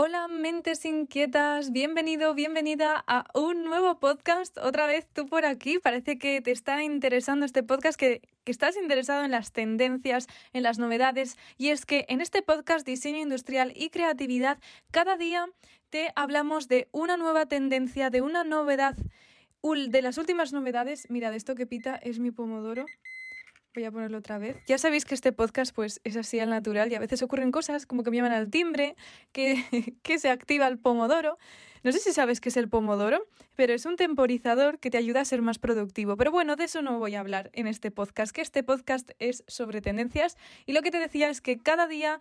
Hola mentes inquietas, bienvenido, bienvenida a un nuevo podcast. Otra vez tú por aquí, parece que te está interesando este podcast, que, que, estás interesado en las tendencias, en las novedades. Y es que en este podcast Diseño Industrial y Creatividad, cada día te hablamos de una nueva tendencia, de una novedad, de las últimas novedades. Mirad, esto que pita es mi pomodoro. Voy a ponerlo otra vez. Ya sabéis que este podcast pues es así al natural y a veces ocurren cosas como que me llaman al timbre, que, que se activa el pomodoro. No sé si sabes qué es el pomodoro, pero es un temporizador que te ayuda a ser más productivo. Pero bueno, de eso no voy a hablar en este podcast, que este podcast es sobre tendencias y lo que te decía es que cada día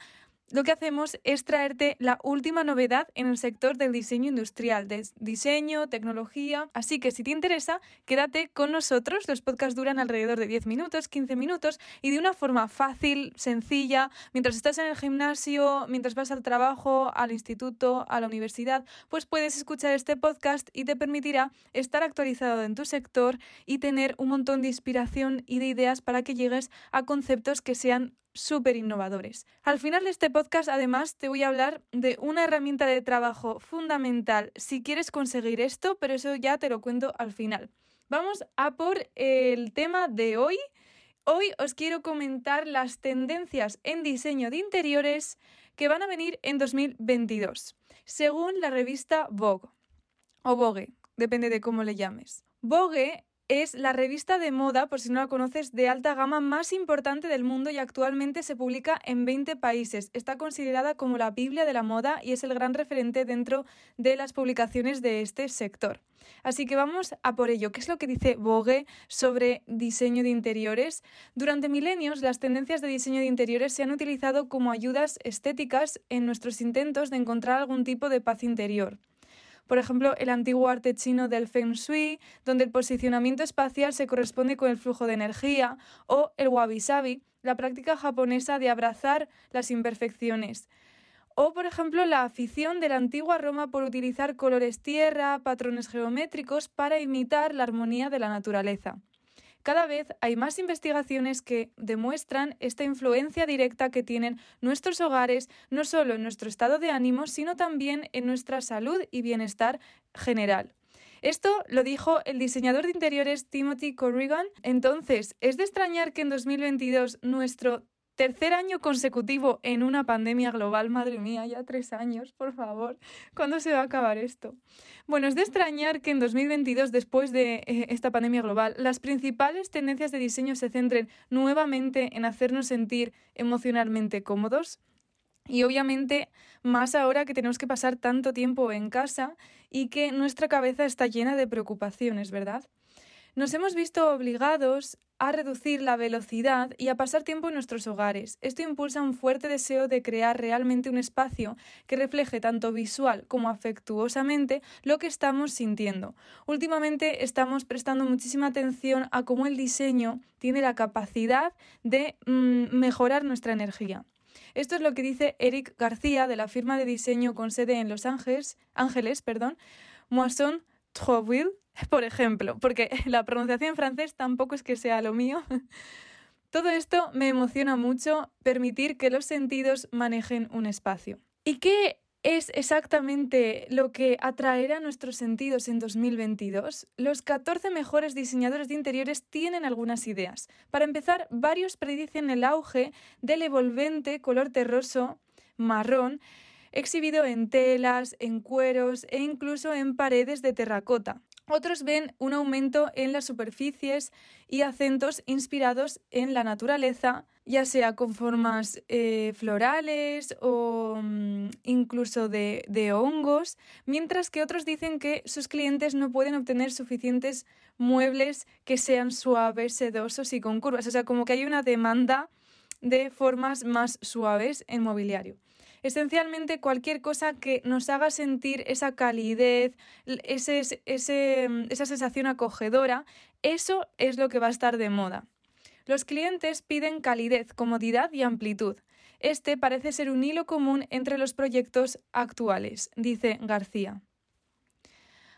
lo que hacemos es traerte la última novedad en el sector del diseño industrial, de diseño, tecnología. Así que si te interesa, quédate con nosotros. Los podcasts duran alrededor de 10 minutos, 15 minutos y de una forma fácil, sencilla, mientras estás en el gimnasio, mientras vas al trabajo, al instituto, a la universidad, pues puedes escuchar este podcast y te permitirá estar actualizado en tu sector y tener un montón de inspiración y de ideas para que llegues a conceptos que sean súper innovadores. Al final de este podcast, además, te voy a hablar de una herramienta de trabajo fundamental si quieres conseguir esto, pero eso ya te lo cuento al final. Vamos a por el tema de hoy. Hoy os quiero comentar las tendencias en diseño de interiores que van a venir en 2022, según la revista Vogue o Vogue, depende de cómo le llames. Vogue es la revista de moda, por si no la conoces, de alta gama más importante del mundo y actualmente se publica en 20 países. Está considerada como la Biblia de la moda y es el gran referente dentro de las publicaciones de este sector. Así que vamos a por ello. ¿Qué es lo que dice Vogue sobre diseño de interiores? Durante milenios, las tendencias de diseño de interiores se han utilizado como ayudas estéticas en nuestros intentos de encontrar algún tipo de paz interior. Por ejemplo, el antiguo arte chino del Feng Shui, donde el posicionamiento espacial se corresponde con el flujo de energía, o el Wabi Sabi, la práctica japonesa de abrazar las imperfecciones. O, por ejemplo, la afición de la antigua Roma por utilizar colores tierra, patrones geométricos para imitar la armonía de la naturaleza. Cada vez hay más investigaciones que demuestran esta influencia directa que tienen nuestros hogares, no solo en nuestro estado de ánimo, sino también en nuestra salud y bienestar general. Esto lo dijo el diseñador de interiores Timothy Corrigan. Entonces, ¿es de extrañar que en 2022 nuestro Tercer año consecutivo en una pandemia global, madre mía, ya tres años, por favor. ¿Cuándo se va a acabar esto? Bueno, es de extrañar que en 2022, después de eh, esta pandemia global, las principales tendencias de diseño se centren nuevamente en hacernos sentir emocionalmente cómodos. Y obviamente, más ahora que tenemos que pasar tanto tiempo en casa y que nuestra cabeza está llena de preocupaciones, ¿verdad? Nos hemos visto obligados a reducir la velocidad y a pasar tiempo en nuestros hogares. Esto impulsa un fuerte deseo de crear realmente un espacio que refleje tanto visual como afectuosamente lo que estamos sintiendo. Últimamente estamos prestando muchísima atención a cómo el diseño tiene la capacidad de mm, mejorar nuestra energía. Esto es lo que dice Eric García de la firma de diseño con sede en Los Ángeles, Ángeles perdón, Moisson Trouville por ejemplo, porque la pronunciación en francés tampoco es que sea lo mío. Todo esto me emociona mucho, permitir que los sentidos manejen un espacio. ¿Y qué es exactamente lo que atraerá nuestros sentidos en 2022? Los 14 mejores diseñadores de interiores tienen algunas ideas. Para empezar, varios predicen el auge del evolvente color terroso marrón exhibido en telas, en cueros e incluso en paredes de terracota. Otros ven un aumento en las superficies y acentos inspirados en la naturaleza, ya sea con formas eh, florales o mm, incluso de, de, hongos, mientras que otros dicen que sus clientes no pueden obtener suficientes muebles que sean suaves, sedosos y con curvas. O sea, como que hay una demanda de formas más suaves en mobiliario. Esencialmente cualquier cosa que nos haga sentir esa calidez, ese, esa sensación acogedora, eso es lo que va a estar de moda. Los clientes piden calidez, comodidad y amplitud. Este parece ser un hilo común entre los proyectos actuales, dice García.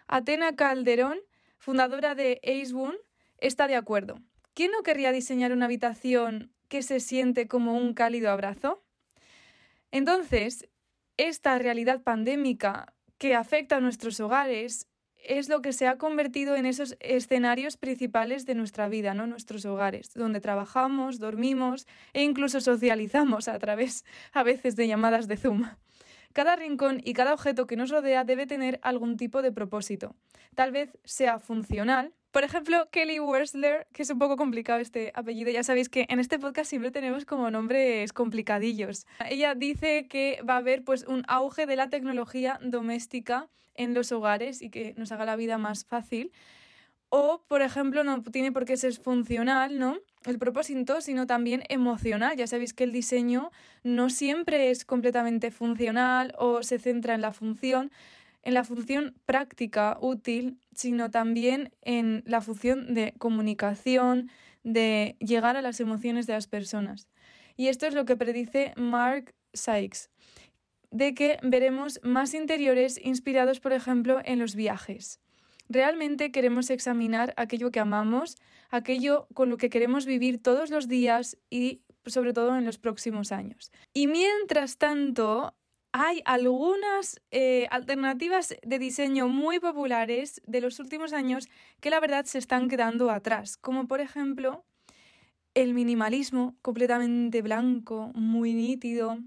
Atena Calderón, fundadora de Acewoon, está de acuerdo. ¿Quién no querría diseñar una habitación que se siente como un cálido abrazo? Entonces, esta realidad pandémica que afecta a nuestros hogares es lo que se ha convertido en esos escenarios principales de nuestra vida, ¿no? Nuestros hogares, donde trabajamos, dormimos e incluso socializamos a través a veces de llamadas de Zoom. Cada rincón y cada objeto que nos rodea debe tener algún tipo de propósito. Tal vez sea funcional. Por ejemplo, Kelly Wersler, que es un poco complicado este apellido, ya sabéis que en este podcast siempre tenemos como nombres complicadillos. Ella dice que va a haber pues un auge de la tecnología doméstica en los hogares y que nos haga la vida más fácil. O, por ejemplo, no tiene por qué ser funcional, ¿no? El propósito, sino también emocional. Ya sabéis que el diseño no siempre es completamente funcional o se centra en la función, en la función práctica, útil, sino también en la función de comunicación, de llegar a las emociones de las personas. Y esto es lo que predice Mark Sykes, de que veremos más interiores inspirados, por ejemplo, en los viajes. Realmente queremos examinar aquello que amamos, aquello con lo que queremos vivir todos los días y sobre todo en los próximos años. Y mientras tanto, hay algunas eh, alternativas de diseño muy populares de los últimos años que la verdad se están quedando atrás, como por ejemplo el minimalismo completamente blanco, muy nítido,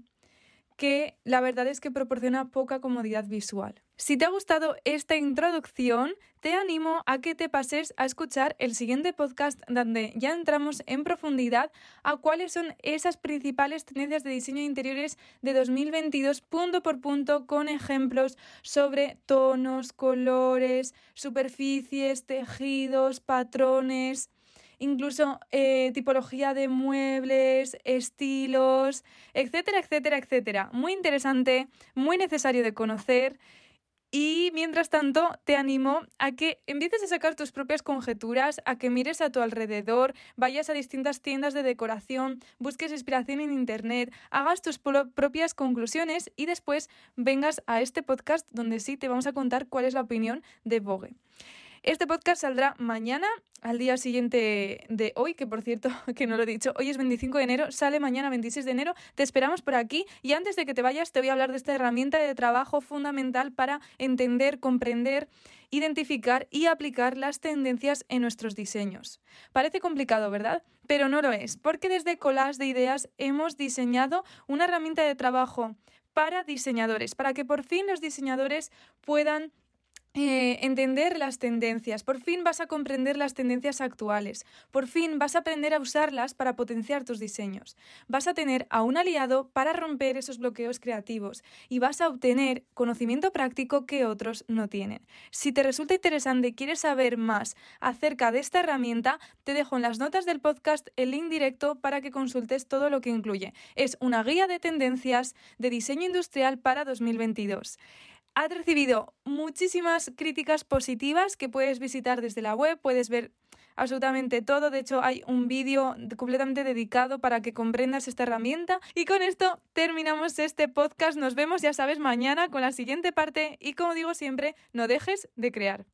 que la verdad es que proporciona poca comodidad visual. Si te ha gustado esta introducción, te animo a que te pases a escuchar el siguiente podcast donde ya entramos en profundidad a cuáles son esas principales tendencias de diseño de interiores de 2022 punto por punto con ejemplos sobre tonos, colores, superficies, tejidos, patrones, incluso eh, tipología de muebles, estilos, etcétera, etcétera, etcétera. Muy interesante, muy necesario de conocer. Y mientras tanto, te animo a que empieces a sacar tus propias conjeturas, a que mires a tu alrededor, vayas a distintas tiendas de decoración, busques inspiración en Internet, hagas tus propias conclusiones y después vengas a este podcast donde sí te vamos a contar cuál es la opinión de Vogue. Este podcast saldrá mañana, al día siguiente de hoy, que por cierto, que no lo he dicho, hoy es 25 de enero, sale mañana 26 de enero, te esperamos por aquí y antes de que te vayas te voy a hablar de esta herramienta de trabajo fundamental para entender, comprender, identificar y aplicar las tendencias en nuestros diseños. Parece complicado, ¿verdad? Pero no lo es, porque desde Collage de Ideas hemos diseñado una herramienta de trabajo para diseñadores, para que por fin los diseñadores puedan eh, entender las tendencias, por fin vas a comprender las tendencias actuales, por fin vas a aprender a usarlas para potenciar tus diseños, vas a tener a un aliado para romper esos bloqueos creativos y vas a obtener conocimiento práctico que otros no tienen. Si te resulta interesante y quieres saber más acerca de esta herramienta, te dejo en las notas del podcast el link directo para que consultes todo lo que incluye. Es una guía de tendencias de diseño industrial para 2022. Ha recibido muchísimas críticas positivas que puedes visitar desde la web, puedes ver absolutamente todo. De hecho, hay un vídeo completamente dedicado para que comprendas esta herramienta. Y con esto terminamos este podcast. Nos vemos, ya sabes, mañana con la siguiente parte. Y como digo siempre, no dejes de crear.